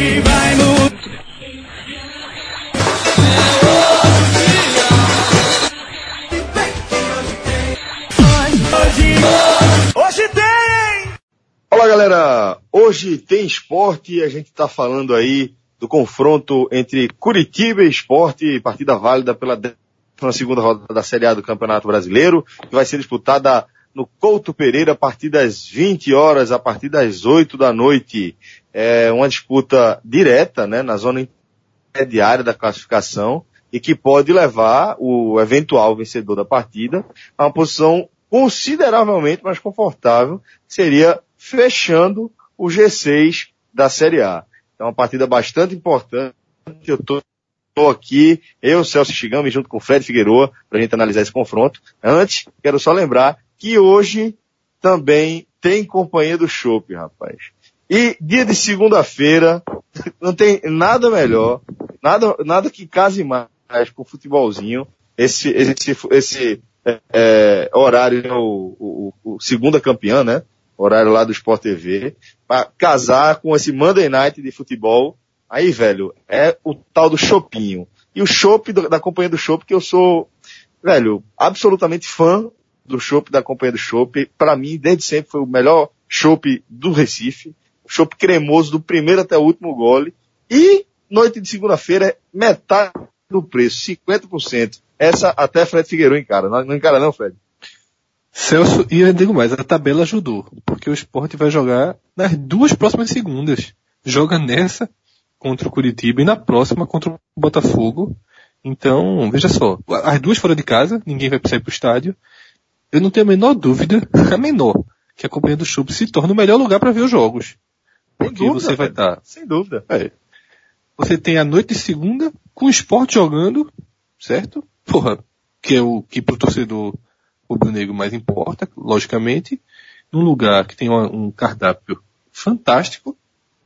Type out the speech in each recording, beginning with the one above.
Hoje vai mudar. Hoje, hoje tem! Olá galera, hoje tem esporte e a gente está falando aí do confronto entre Curitiba e Esporte, partida válida pela na segunda rodada da Série A do Campeonato Brasileiro, que vai ser disputada no Couto Pereira a partir das 20 horas, a partir das 8 da noite. É uma disputa direta, né, na zona intermediária da classificação e que pode levar o eventual vencedor da partida a uma posição consideravelmente mais confortável, seria fechando o G6 da Série A. É uma partida bastante importante. Eu tô aqui, eu, Celso Chigami, junto com o Fred Figueroa, para a gente analisar esse confronto. Antes, quero só lembrar que hoje também tem companhia do Chopp, rapaz. E dia de segunda-feira, não tem nada melhor, nada, nada que case mais com o futebolzinho. Esse, esse, esse é, é, horário, o, o, o segunda campeã, né? Horário lá do Sport TV, para casar com esse Monday Night de futebol. Aí, velho, é o tal do Chopinho. E o Chopp, da companhia do Chopp, que eu sou, velho, absolutamente fã do Chopp, da companhia do Chopp. Para mim, desde sempre, foi o melhor Chopp do Recife. Chopp cremoso do primeiro até o último gole. E noite de segunda-feira, metade do preço, 50%. Essa até Fred Figueiredo encara. Não, não encara não, Fred? Celso, e eu digo mais, a tabela ajudou, porque o esporte vai jogar nas duas próximas segundas. Joga nessa contra o Curitiba e na próxima contra o Botafogo. Então, veja só, as duas fora de casa, ninguém vai sair pro estádio. Eu não tenho a menor dúvida, a menor, que a companhia do Chubb se torna o melhor lugar para ver os jogos. Porque dúvida, você vai estar. Tá, sem dúvida. É, você tem a noite de segunda com o esporte jogando, certo? Porra, que é o que pro torcedor rubro-negro mais importa, logicamente, num lugar que tem um cardápio fantástico,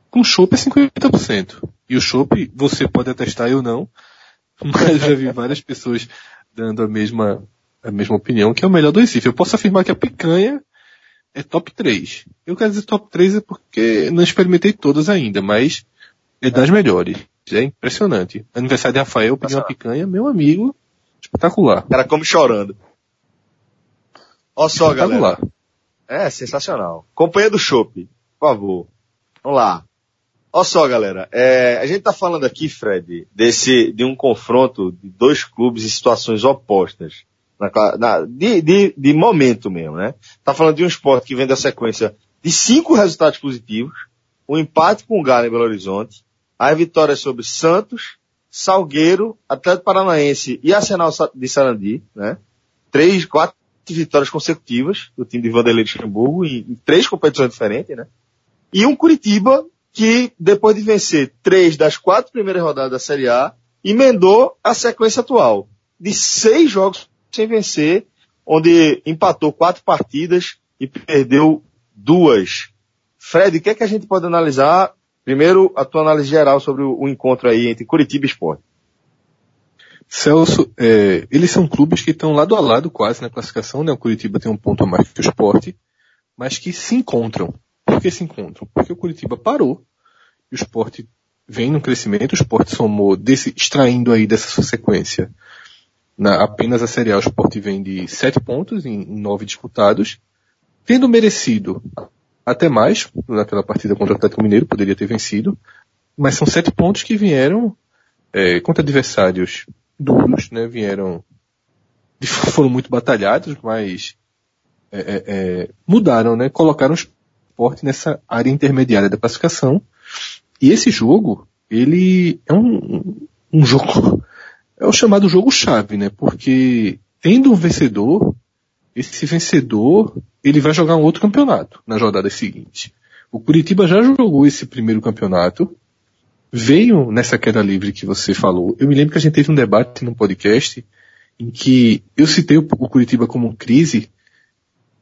com chopp é 50%. E o chopp, você pode atestar, eu não, mas já vi várias pessoas dando a mesma, a mesma opinião, que é o melhor do Recife. Eu posso afirmar que a picanha é top 3. Eu quero dizer top 3 é porque não experimentei todas ainda, mas é das melhores. É impressionante. Aniversário de Rafael, pedi uma picanha, meu amigo, espetacular. O cara come chorando. Olha só, galera. É, sensacional. Companhia do Chopp, por favor. Vamos lá. Olha só, galera. É, a gente tá falando aqui, Fred, desse, de um confronto de dois clubes em situações opostas. Na, na, de, de, de momento mesmo, né? Tá falando de um esporte que vem da sequência de cinco resultados positivos, um empate com o Galo em Belo Horizonte, as vitórias sobre Santos, Salgueiro, Atlético Paranaense e Arsenal de Sarandi, né? Três, quatro vitórias consecutivas do time de Vanderlei de Luxemburgo em, em três competições diferentes, né? E um Curitiba que, depois de vencer três das quatro primeiras rodadas da Série A, emendou a sequência atual de seis jogos sem vencer, onde empatou quatro partidas e perdeu duas. Fred, o que é que a gente pode analisar? Primeiro, a tua análise geral sobre o, encontro aí entre Curitiba e Sport. Celso, é, eles são clubes que estão lado a lado quase na classificação, né? O Curitiba tem um ponto a mais que o Sport, mas que se encontram. Por que se encontram? Porque o Curitiba parou e o Sport vem no crescimento, o Sport somou, desse, extraindo aí dessa sua sequência, na, apenas a Série A, o Sport vem de sete pontos em, em nove disputados, tendo merecido até mais naquela partida contra o Atlético Mineiro, poderia ter vencido, mas são sete pontos que vieram é, contra adversários duros, né? Vieram, foram muito batalhados, mas é, é, é, mudaram, né? Colocaram o esporte nessa área intermediária da classificação. E esse jogo, ele é um, um jogo, é o chamado jogo chave, né? Porque tendo um vencedor, esse vencedor, ele vai jogar um outro campeonato na rodada seguinte. O Curitiba já jogou esse primeiro campeonato, veio nessa queda livre que você falou. Eu me lembro que a gente teve um debate no podcast em que eu citei o Curitiba como crise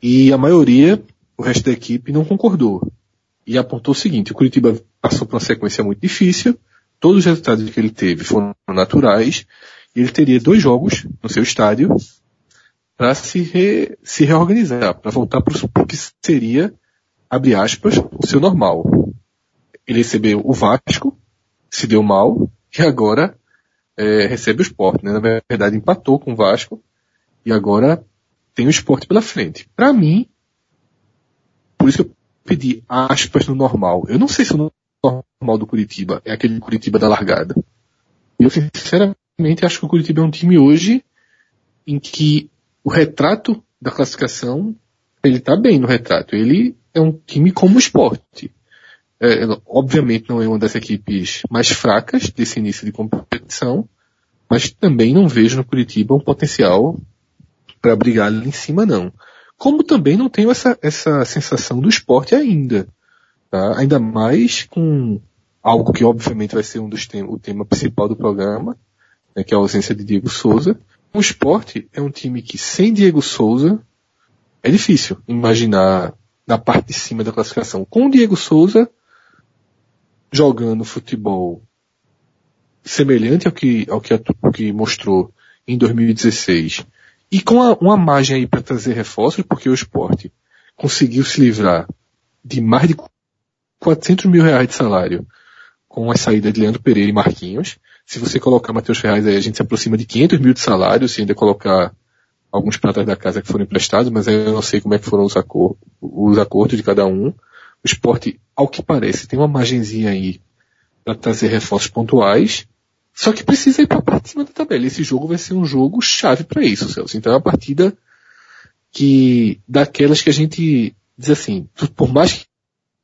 e a maioria, o resto da equipe, não concordou. E apontou o seguinte, o Curitiba passou por uma sequência muito difícil, todos os resultados que ele teve foram naturais, e ele teria dois jogos no seu estádio para se, re, se reorganizar, para voltar para o que seria, abre aspas, o seu normal. Ele recebeu o Vasco, se deu mal e agora é, recebe o esporte, né? Na verdade empatou com o Vasco e agora tem o esporte pela frente. Para mim, por isso que eu pedi aspas no normal. Eu não sei se o normal do Curitiba é aquele Curitiba da largada. Eu sinceramente acho que o Curitiba é um time hoje em que o retrato da classificação, ele tá bem no retrato. Ele é um time como esporte. É, obviamente não é uma das equipes mais fracas desse início de competição, mas também não vejo no Curitiba um potencial para brigar ali em cima não. Como também não tenho essa, essa sensação do esporte ainda. Tá? Ainda mais com algo que obviamente vai ser um dos temas, o tema principal do programa, né, que é a ausência de Diego Souza. O esporte é um time que sem Diego Souza é difícil imaginar na parte de cima da classificação. Com o Diego Souza jogando futebol semelhante ao que, ao que, ao que mostrou em 2016 e com a, uma margem aí para trazer reforços, porque o esporte conseguiu se livrar de mais de 400 mil reais de salário com a saída de Leandro Pereira e Marquinhos. Se você colocar Matheus Ferraz aí, a gente se aproxima de 500 mil de salário, se ainda colocar alguns pratas da casa que foram emprestados, mas eu não sei como é que foram os, acor os acordos de cada um. O esporte, ao que parece, tem uma margenzinha aí para trazer reforços pontuais, só que precisa ir para a parte de cima da tabela. Esse jogo vai ser um jogo chave para isso, Celso. Então é uma partida que, daquelas que a gente diz assim, por mais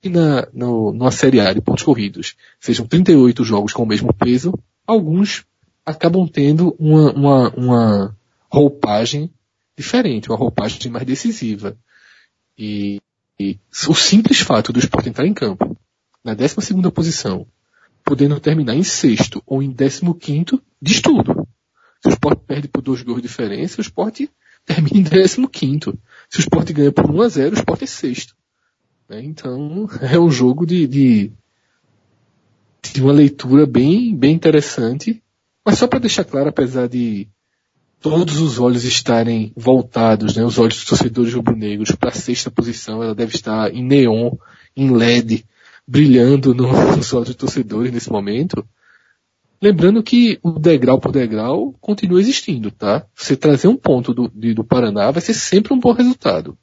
que na, no, numa série A de pontos corridos sejam 38 jogos com o mesmo peso, alguns acabam tendo uma, uma, uma roupagem diferente, uma roupagem mais decisiva. E, e o simples fato do esporte entrar em campo na 12 posição, podendo terminar em sexto ou em décimo quinto, diz tudo. Se o esporte perde por dois gols de diferença, o esporte termina em décimo quinto. Se o esporte ganha por 1 a 0, o esporte é sexto. Né? Então, é um jogo de, de, de uma leitura bem, bem interessante. Mas só para deixar claro, apesar de todos os olhos estarem voltados, né, os olhos dos torcedores rubro-negros para a sexta posição, ela deve estar em neon, em LED, brilhando nos olhos dos torcedores nesse momento. Lembrando que o degrau por degrau continua existindo, tá? Você trazer um ponto do, de, do Paraná vai ser sempre um bom resultado.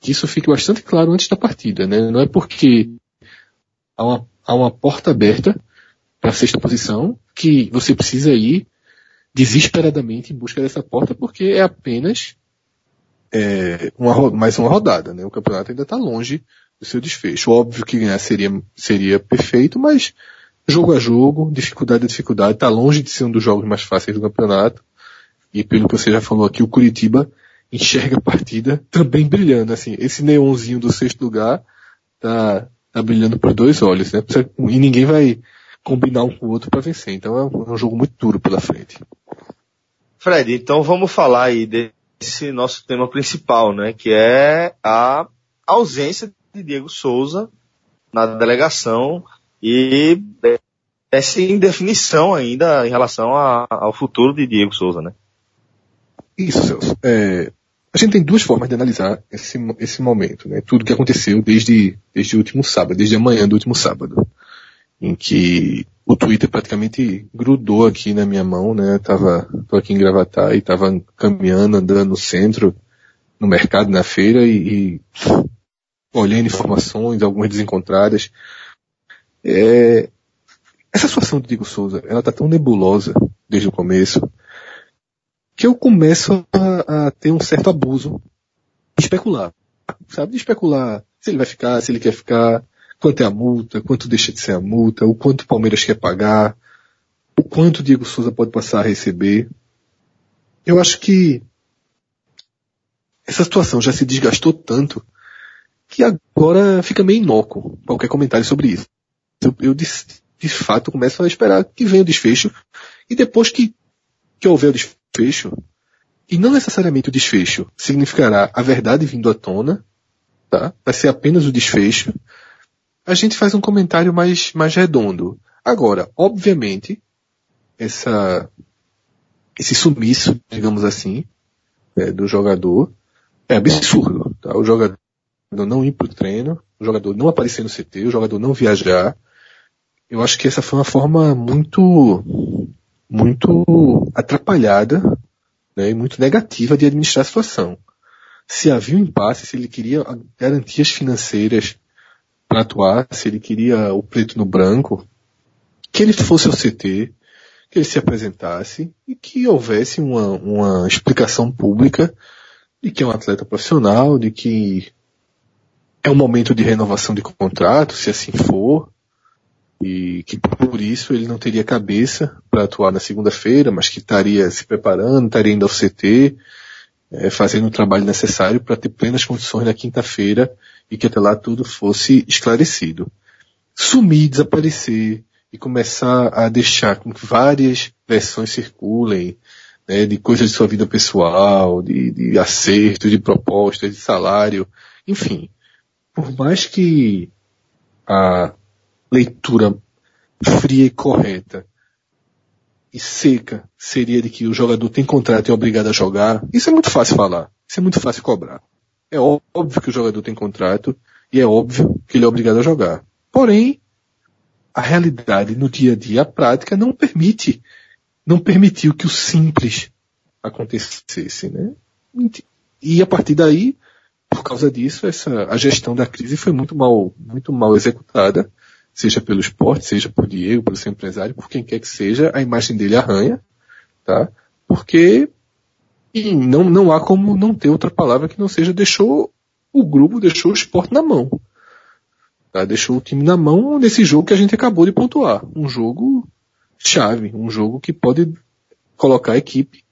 Que isso fique bastante claro antes da partida, né? Não é porque há uma, há uma porta aberta para a sexta posição que você precisa ir desesperadamente em busca dessa porta porque é apenas é, uma, mais uma rodada, né? O campeonato ainda está longe do seu desfecho. Óbvio que ganhar seria, seria perfeito, mas jogo a jogo, dificuldade a dificuldade, está longe de ser um dos jogos mais fáceis do campeonato. E pelo que você já falou aqui, o Curitiba enxerga a partida também brilhando, assim, esse neonzinho do sexto lugar tá, tá brilhando por dois olhos, né? E ninguém vai combinar um com o outro para vencer. Então é um, é um jogo muito duro pela frente. Fred, então vamos falar aí desse nosso tema principal, né? Que é a ausência de Diego Souza na delegação e essa indefinição ainda em relação a, ao futuro de Diego Souza, né? Isso, Celso. É, a gente tem duas formas de analisar esse, esse momento, né? Tudo que aconteceu desde, desde o último sábado, desde a manhã do último sábado, em que o Twitter praticamente grudou aqui na minha mão, né? Tava, tô aqui em Gravatar e tava caminhando, andando no centro, no mercado, na feira e, e olhando informações, algumas desencontradas. É, essa situação do Diego Souza, ela tá tão nebulosa desde o começo, que eu começo a, a ter um certo abuso de especular. Sabe? De especular se ele vai ficar, se ele quer ficar, quanto é a multa, quanto deixa de ser a multa, o quanto o Palmeiras quer pagar, o quanto o Diego Souza pode passar a receber. Eu acho que essa situação já se desgastou tanto que agora fica meio inócuo qualquer comentário sobre isso. Eu, eu de, de, fato começo a esperar que venha o desfecho e depois que, que houver o desfecho, e não necessariamente o desfecho significará a verdade vindo à tona, tá? Vai ser apenas o desfecho. A gente faz um comentário mais, mais redondo. Agora, obviamente, essa, esse sumiço, digamos assim, é, do jogador é absurdo. Tá? O jogador não ir para o treino, o jogador não aparecer no CT, o jogador não viajar. eu acho que essa foi uma forma muito, muito atrapalhada né, e muito negativa de administrar a situação. Se havia um impasse, se ele queria garantias financeiras para atuar, se ele queria o preto no branco, que ele fosse ao CT, que ele se apresentasse e que houvesse uma, uma explicação pública de que é um atleta profissional, de que é um momento de renovação de contrato, se assim for, e que por isso ele não teria cabeça para atuar na segunda-feira, mas que estaria se preparando, estaria indo ao CT, é, fazendo o trabalho necessário para ter plenas condições na quinta-feira e que até lá tudo fosse esclarecido. Sumir, desaparecer e começar a deixar com que várias versões circulem, né, de coisas de sua vida pessoal, de, de acertos, de propostas, de salário, enfim. Por mais que a leitura fria e correta e seca seria de que o jogador tem contrato e é obrigado a jogar, isso é muito fácil falar. Isso é muito fácil cobrar. É óbvio que o jogador tem contrato e é óbvio que ele é obrigado a jogar. Porém, a realidade no dia a dia, a prática, não permite, não permitiu que o simples acontecesse, né? E a partir daí, por causa disso, essa, a gestão da crise foi muito mal, muito mal executada, seja pelo esporte, seja por Diego, pelo seu empresário, por quem quer que seja, a imagem dele arranha, tá? Porque e não, não há como não ter outra palavra que não seja deixou o grupo, deixou o esporte na mão. Tá? Deixou o time na mão nesse jogo que a gente acabou de pontuar. Um jogo chave, um jogo que pode colocar a equipe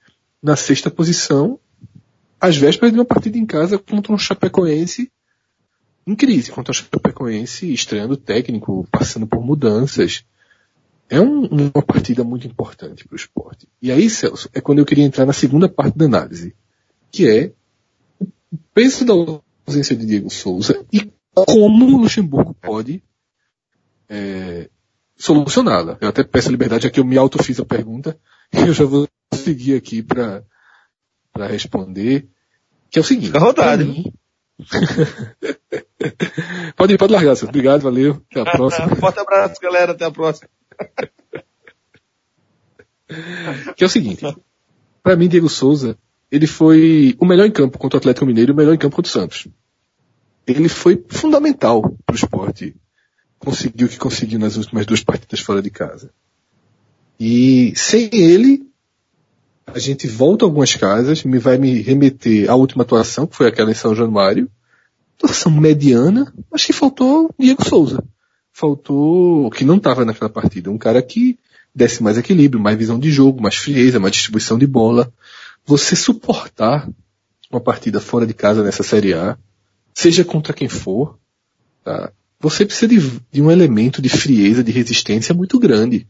na sexta posição às vésperas de uma partida em casa contra um Chapecoense em crise, contra o Chapecoense estreando técnico, passando por mudanças é um, uma partida muito importante para o esporte. E aí, Celso, é quando eu queria entrar na segunda parte da análise, que é o peso da ausência de Diego Souza e como o Luxemburgo pode é, solucioná-la. Eu até peço a liberdade, já que eu me autofiz a pergunta, eu já vou seguir aqui para responder, que é o seguinte. Fica. Mim... pode ir, pode largar, senhor. Obrigado, valeu. Até a próxima. Forte abraço, galera. Até a próxima. que é o seguinte, para mim Diego Souza, ele foi o melhor em campo contra o Atlético Mineiro e o melhor em campo contra o Santos. Ele foi fundamental para o esporte. Conseguiu o que conseguiu nas últimas duas partidas fora de casa. E sem ele, a gente volta a algumas casas, me vai me remeter à última atuação, que foi aquela em São Januário. Atuação mediana, mas que faltou Diego Souza faltou, que não estava naquela partida, um cara que desse mais equilíbrio, mais visão de jogo, mais frieza, mais distribuição de bola. Você suportar uma partida fora de casa nessa Série A, seja contra quem for, tá? você precisa de, de um elemento de frieza, de resistência muito grande.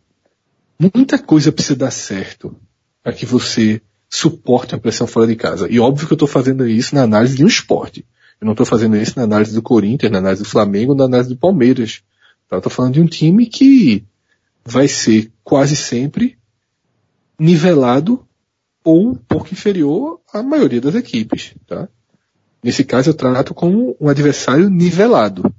Muita coisa precisa dar certo para que você suporte a pressão fora de casa. E óbvio que eu estou fazendo isso na análise de um esporte. Eu não estou fazendo isso na análise do Corinthians, na análise do Flamengo, na análise do Palmeiras. Tá? Eu tô falando de um time que vai ser quase sempre nivelado ou um pouco inferior à maioria das equipes, tá? Nesse caso eu trato como um adversário nivelado.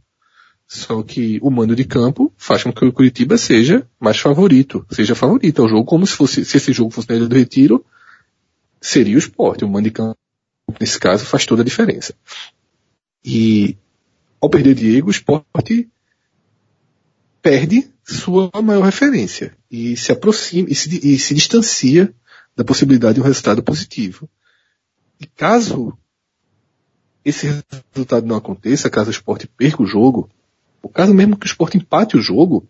Só que o mando de campo faz com que o Curitiba seja mais favorito, seja favorito ao jogo, como se fosse, se esse jogo fosse na Ilha do Retiro, seria o esporte. O mando de campo, nesse caso, faz toda a diferença. E ao perder Diego, o esporte perde sua maior referência e se aproxima e se, e se distancia da possibilidade de um resultado positivo. E caso esse resultado não aconteça, caso o esporte perca o jogo, o caso mesmo que o esporte empate o jogo,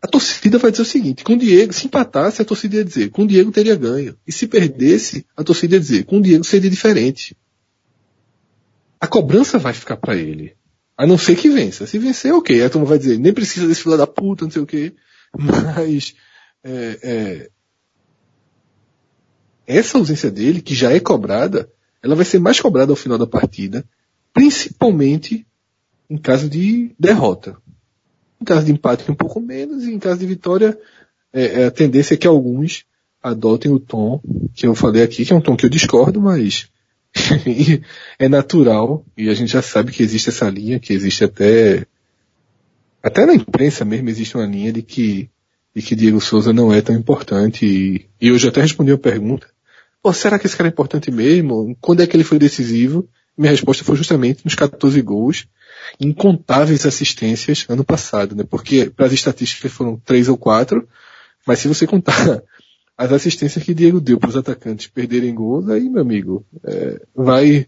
a torcida vai dizer o seguinte, com o Diego, se empatasse, a torcida ia dizer, com o Diego teria ganho. E se perdesse, a torcida ia dizer, com o Diego seria diferente. A cobrança vai ficar para ele. A não ser que vença. Se vencer, ok. A turma vai dizer, nem precisa desse filho da puta, não sei o quê. Mas, é, é, essa ausência dele, que já é cobrada, ela vai ser mais cobrada ao final da partida, principalmente em caso de derrota. Em caso de empate um pouco menos, e em caso de vitória, é, é a tendência é que alguns adotem o tom que eu falei aqui, que é um tom que eu discordo, mas é natural, e a gente já sabe que existe essa linha, que existe até até na imprensa mesmo existe uma linha de que, de que Diego Souza não é tão importante e, e já até respondi uma pergunta. Pô, será que esse cara é importante mesmo? Quando é que ele foi decisivo? Minha resposta foi justamente nos 14 gols, incontáveis assistências ano passado, né? Porque para as estatísticas foram três ou quatro, mas se você contar as assistências que Diego deu para os atacantes perderem gols, aí, meu amigo, é, vai,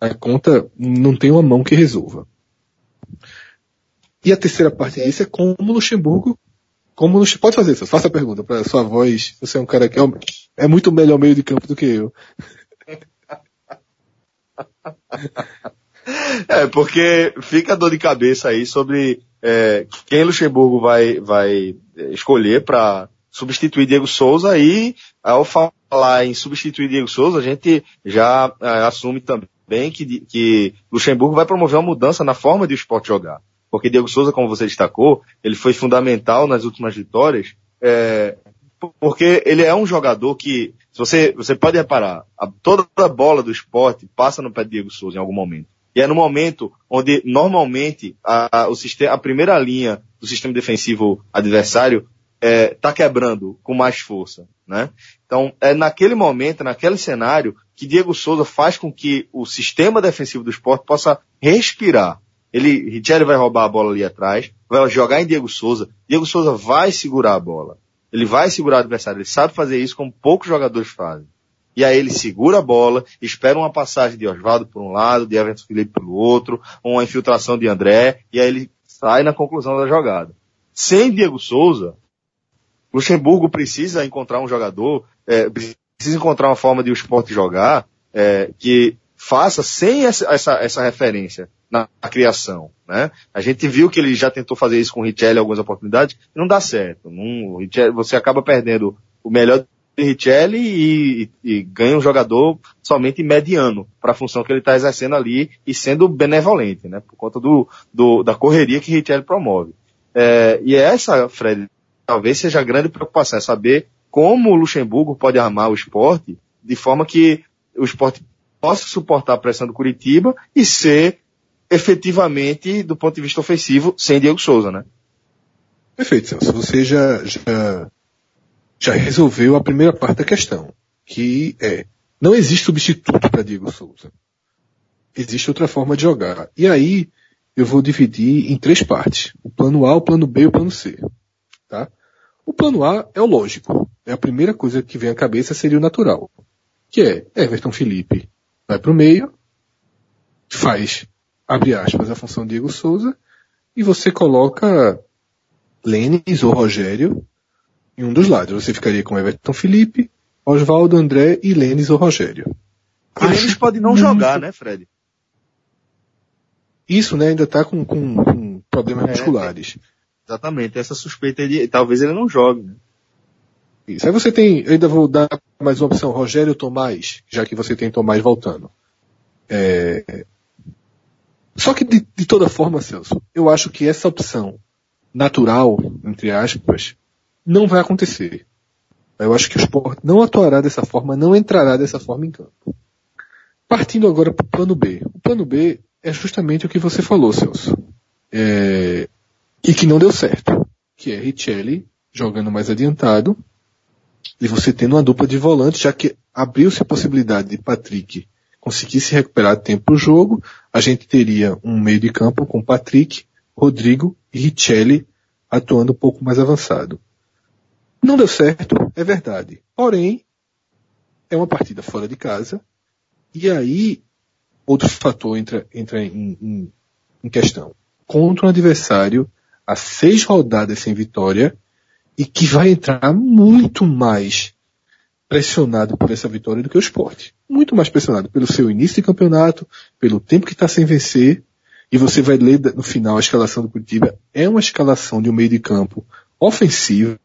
a conta não tem uma mão que resolva. E a terceira parte disso é como o Luxemburgo, como Luxemburgo, pode fazer isso, faça a pergunta para sua voz, você é um cara que é, é muito melhor meio de campo do que eu. É, porque fica dor de cabeça aí sobre é, quem Luxemburgo vai, vai escolher para substituir Diego Souza e ao falar em substituir Diego Souza, a gente já é, assume também que, que Luxemburgo vai promover uma mudança na forma de o esporte jogar. Porque Diego Souza, como você destacou, ele foi fundamental nas últimas vitórias, é, porque ele é um jogador que, se você, você pode reparar, a, toda a bola do esporte passa no pé de Diego Souza em algum momento. E é no momento onde normalmente a, a, o sistema, a primeira linha do sistema defensivo adversário é, tá quebrando com mais força, né? Então é naquele momento, naquele cenário, que Diego Souza faz com que o sistema defensivo do esporte possa respirar. Ele, Richelli vai roubar a bola ali atrás, vai jogar em Diego Souza, Diego Souza vai segurar a bola. Ele vai segurar o adversário, ele sabe fazer isso como poucos jogadores fazem. E aí ele segura a bola, espera uma passagem de Oswaldo por um lado, de Everton Felipe pelo outro, uma infiltração de André, e aí ele sai na conclusão da jogada. Sem Diego Souza, Luxemburgo precisa encontrar um jogador, é, precisa encontrar uma forma de o esporte jogar é, que faça sem essa, essa, essa referência na, na, criação. Né? A gente viu que ele já tentou fazer isso com o Richelli algumas oportunidades e não dá certo. Não, você acaba perdendo o melhor Richelli e, e, ganha um jogador somente mediano para a função que ele está exercendo ali e sendo benevolente, né? Por conta do, do da correria que Richelli promove. É, e essa, Fred, talvez seja a grande preocupação, é saber como o Luxemburgo pode armar o esporte de forma que o esporte possa suportar a pressão do Curitiba e ser efetivamente, do ponto de vista ofensivo, sem Diego Souza, né? Perfeito, Celso. Você já, já já resolveu a primeira parte da questão, que é, não existe substituto para Diego Souza. Existe outra forma de jogar. E aí, eu vou dividir em três partes. O plano A, o plano B e o plano C. Tá? O plano A é o lógico. É a primeira coisa que vem à cabeça seria o natural. Que é Everton Felipe vai para o meio, faz, abre aspas, a função Diego Souza, e você coloca Lênis ou Rogério em um dos lados. Você ficaria com Everton Felipe, Oswaldo, André e Lênis ou Rogério. E Lênis pode não jogar, né, Fred? Isso, né, ainda tá com, com, com problemas é, musculares. Exatamente, essa suspeita de talvez ele não jogue, né? Isso. Aí você tem, eu ainda vou dar mais uma opção, Rogério Tomás, já que você tem Tomás voltando. É... Só que de, de toda forma, Celso, eu acho que essa opção natural, entre aspas, não vai acontecer. Eu acho que o esporte não atuará dessa forma, não entrará dessa forma em campo. Partindo agora para o plano B. O plano B é justamente o que você falou, Celso. É... E que não deu certo. Que é Richelli jogando mais adiantado e você tendo uma dupla de volantes, já que abriu-se a possibilidade de Patrick conseguir se recuperar tempo para o jogo, a gente teria um meio de campo com Patrick, Rodrigo e Richelli atuando um pouco mais avançado. Não deu certo, é verdade. Porém, é uma partida fora de casa. E aí, outro fator entra, entra em, em, em questão. Contra um adversário a seis rodadas sem vitória e que vai entrar muito mais pressionado por essa vitória do que o esporte. Muito mais pressionado pelo seu início de campeonato, pelo tempo que está sem vencer, e você vai ler no final a escalação do Curitiba, é uma escalação de um meio de campo ofensivo,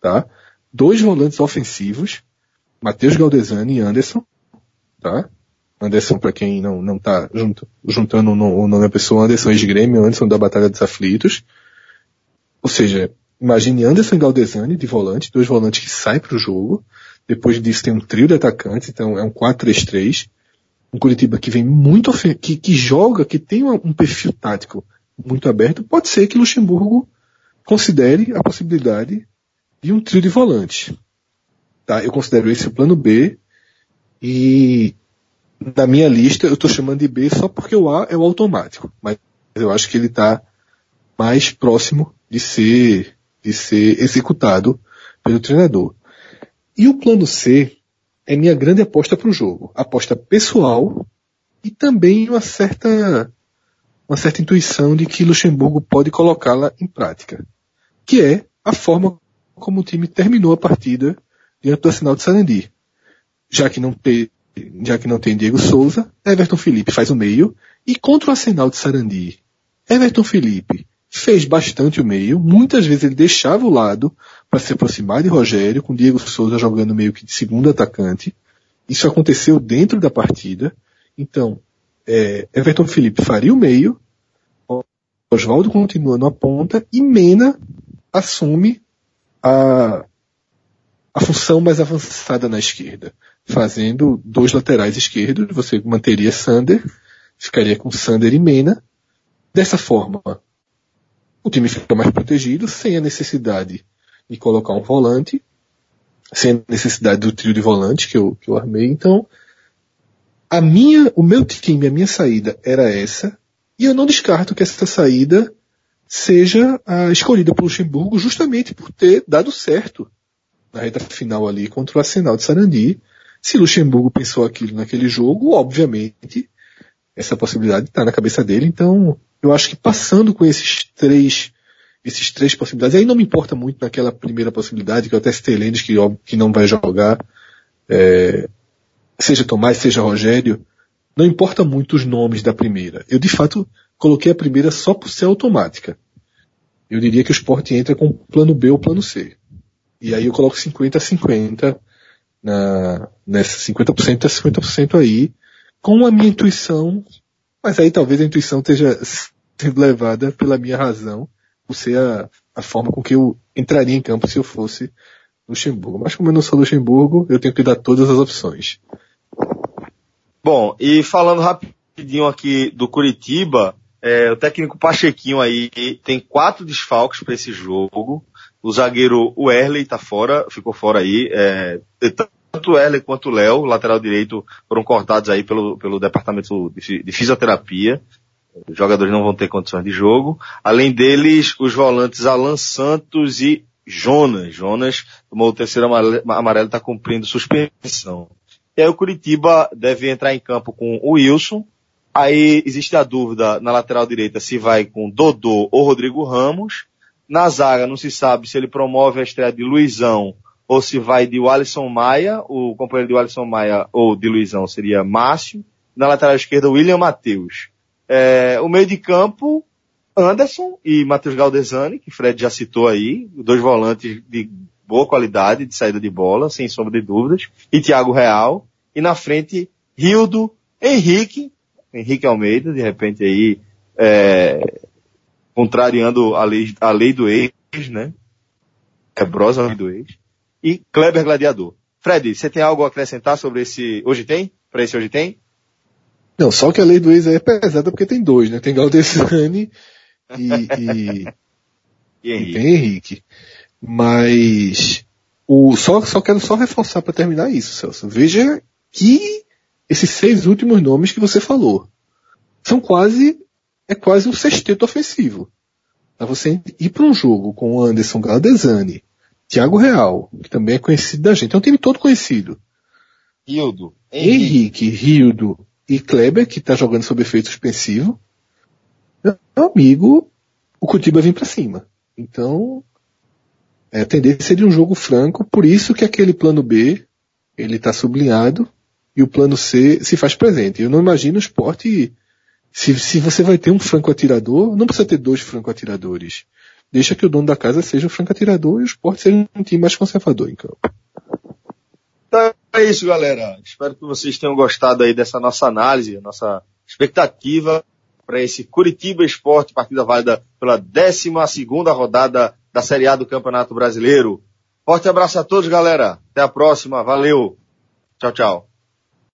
tá? Dois volantes ofensivos, Matheus Galdesani e Anderson, tá? Anderson, para quem não, não tá junto, juntando o nome da pessoa, Anderson ex-grêmio, Anderson da Batalha dos Aflitos. Ou seja, imagine Anderson Galdesani de volante, dois volantes que saem para o jogo. Depois disso tem um trio de atacantes, então é um 4-3-3. Um Curitiba que vem muito, que, que joga, que tem um perfil tático muito aberto, pode ser que Luxemburgo considere a possibilidade de um trio de volante. Tá? Eu considero esse o plano B e na minha lista eu estou chamando de B só porque o A é o automático, mas eu acho que ele está mais próximo de ser, de ser executado pelo treinador. E o plano C é minha grande aposta para o jogo. Aposta pessoal e também uma certa, uma certa intuição de que Luxemburgo pode colocá-la em prática. Que é a forma como o time terminou a partida diante do Arsenal de Sarandi. Já que não tem, já que não tem Diego Souza, Everton Felipe faz o meio e contra o Arsenal de Sarandi, Everton Felipe fez bastante o meio, muitas vezes ele deixava o lado para se aproximar de Rogério, com Diego Souza jogando meio que de segundo atacante. Isso aconteceu dentro da partida. Então, é, Everton Felipe faria o meio, Oswaldo continua na ponta e Mena assume a, a função mais avançada na esquerda, fazendo dois laterais esquerdos, você manteria Sander, ficaria com Sander e Mena. Dessa forma, o time fica mais protegido, sem a necessidade de colocar um volante, sem a necessidade do trio de volante que eu, que eu armei. Então, a minha, o meu time, a minha saída era essa, e eu não descarto que essa saída seja a escolhida por Luxemburgo justamente por ter dado certo na reta final ali contra o Arsenal de Sarandi. Se Luxemburgo pensou aquilo naquele jogo, obviamente, essa possibilidade está na cabeça dele, então eu acho que passando com esses três, esses três possibilidades, aí não me importa muito naquela primeira possibilidade, que é o Teste Lendes, que, que não vai jogar, é, seja Tomás, seja Rogério, não importa muito os nomes da primeira. Eu de fato coloquei a primeira só por ser automática. Eu diria que o Sport entra com plano B ou plano C. E aí eu coloco 50 a 50 na, nessa 50% a 50% aí, com a minha intuição mas aí talvez a intuição esteja sendo levada pela minha razão, por ser a, a forma com que eu entraria em campo se eu fosse Luxemburgo. Mas como eu não sou Luxemburgo, eu tenho que dar todas as opções. Bom, e falando rapidinho aqui do Curitiba, é, o técnico Pachequinho aí tem quatro desfalques para esse jogo. O zagueiro Werley tá fora, ficou fora aí. É, tanto o Erle quanto o Léo, lateral direito, foram cortados aí pelo, pelo departamento de, de fisioterapia. Os jogadores não vão ter condições de jogo. Além deles, os volantes Alan Santos e Jonas. Jonas tomou o terceiro amarelo, está cumprindo suspensão. E aí o Curitiba deve entrar em campo com o Wilson. Aí existe a dúvida na lateral direita se vai com Dodô ou Rodrigo Ramos. Na zaga não se sabe se ele promove a estreia de Luizão ou se vai de Alisson Maia, o companheiro de Alisson Maia ou de Luizão seria Márcio, na lateral esquerda William Matheus. É, o meio de campo, Anderson e Matheus Galdesani, que Fred já citou aí, dois volantes de boa qualidade de saída de bola, sem sombra de dúvidas, e Thiago Real, e na frente Rildo, Henrique, Henrique Almeida, de repente aí, é, contrariando a lei, a lei do ex, né? Quebrosa a lei do ex e Kleber Gladiador. Fred, você tem algo a acrescentar sobre esse Hoje Tem? Para esse Hoje Tem? Não, só que a lei do ex é pesada porque tem dois, né? Tem Galdesani e, e, e, Henrique. e tem Henrique. Mas o, só, só quero só reforçar para terminar isso, Celso. Veja que esses seis últimos nomes que você falou são quase, é quase um sexteto ofensivo. Para você ir para um jogo com Anderson Galdesani, Thiago Real, que também é conhecido da gente. É um time todo conhecido. Hildo. Henrique, Hildo e Kleber, que está jogando sob efeito suspensivo. Meu amigo, o Curitiba vem para cima. Então, é a tendência de um jogo franco, por isso que aquele plano B, ele está sublinhado, e o plano C se faz presente. Eu não imagino o esporte, se, se você vai ter um franco atirador, não precisa ter dois franco atiradores deixa que o dono da casa seja o franco atirador e o esporte seja um time mais conservador em campo. É isso, galera. Espero que vocês tenham gostado aí dessa nossa análise, nossa expectativa para esse Curitiba Esporte, partida válida pela 12 segunda rodada da Série A do Campeonato Brasileiro. Forte abraço a todos, galera. Até a próxima. Valeu. Tchau, tchau.